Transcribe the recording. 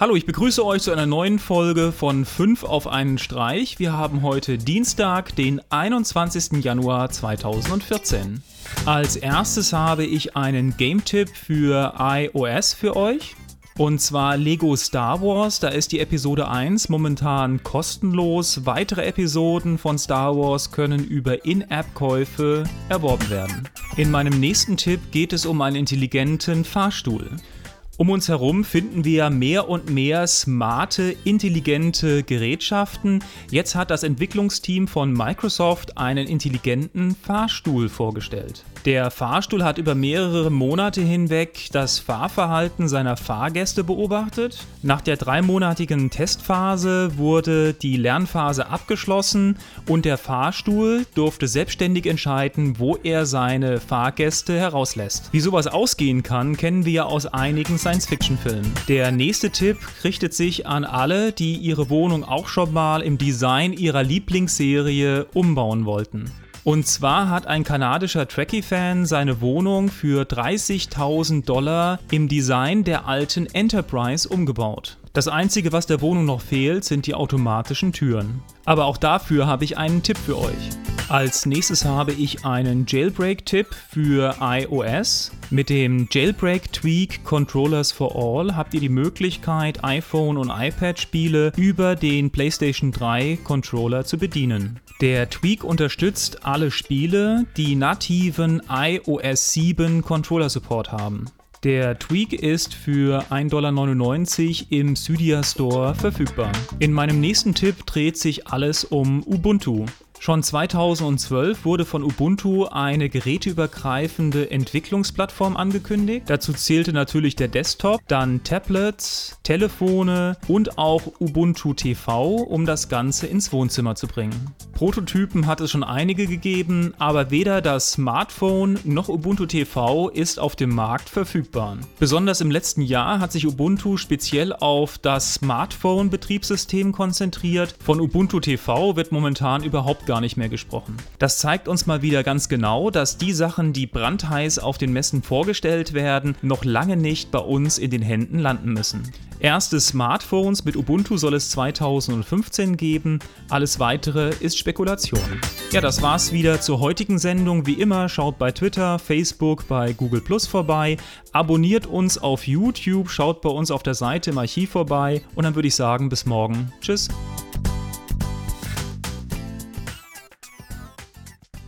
Hallo, ich begrüße euch zu einer neuen Folge von 5 auf einen Streich. Wir haben heute Dienstag, den 21. Januar 2014. Als erstes habe ich einen Game-Tipp für iOS für euch. Und zwar Lego Star Wars, da ist die Episode 1 momentan kostenlos. Weitere Episoden von Star Wars können über In-App-Käufe erworben werden. In meinem nächsten Tipp geht es um einen intelligenten Fahrstuhl. Um uns herum finden wir mehr und mehr smarte, intelligente Gerätschaften. Jetzt hat das Entwicklungsteam von Microsoft einen intelligenten Fahrstuhl vorgestellt. Der Fahrstuhl hat über mehrere Monate hinweg das Fahrverhalten seiner Fahrgäste beobachtet. Nach der dreimonatigen Testphase wurde die Lernphase abgeschlossen und der Fahrstuhl durfte selbstständig entscheiden, wo er seine Fahrgäste herauslässt. Wie sowas ausgehen kann, kennen wir aus einigen Science-Fiction-Filmen. Der nächste Tipp richtet sich an alle, die ihre Wohnung auch schon mal im Design ihrer Lieblingsserie umbauen wollten. Und zwar hat ein kanadischer Trekkie-Fan seine Wohnung für 30.000 Dollar im Design der alten Enterprise umgebaut. Das einzige, was der Wohnung noch fehlt, sind die automatischen Türen. Aber auch dafür habe ich einen Tipp für euch. Als nächstes habe ich einen Jailbreak-Tipp für iOS. Mit dem Jailbreak Tweak Controllers for All habt ihr die Möglichkeit, iPhone und iPad-Spiele über den PlayStation 3 Controller zu bedienen. Der Tweak unterstützt alle Spiele, die nativen iOS 7 Controller Support haben. Der Tweak ist für 1,99 Dollar im Cydia Store verfügbar. In meinem nächsten Tipp dreht sich alles um Ubuntu. Schon 2012 wurde von Ubuntu eine geräteübergreifende Entwicklungsplattform angekündigt. Dazu zählte natürlich der Desktop, dann Tablets, Telefone und auch Ubuntu TV, um das Ganze ins Wohnzimmer zu bringen. Prototypen hat es schon einige gegeben, aber weder das Smartphone noch Ubuntu TV ist auf dem Markt verfügbar. Besonders im letzten Jahr hat sich Ubuntu speziell auf das Smartphone-Betriebssystem konzentriert. Von Ubuntu TV wird momentan überhaupt gar gar nicht mehr gesprochen. Das zeigt uns mal wieder ganz genau, dass die Sachen, die brandheiß auf den Messen vorgestellt werden, noch lange nicht bei uns in den Händen landen müssen. Erste Smartphones mit Ubuntu soll es 2015 geben, alles weitere ist Spekulation. Ja, das war's wieder zur heutigen Sendung. Wie immer, schaut bei Twitter, Facebook, bei Google Plus vorbei, abonniert uns auf YouTube, schaut bei uns auf der Seite im Archiv vorbei und dann würde ich sagen, bis morgen. Tschüss.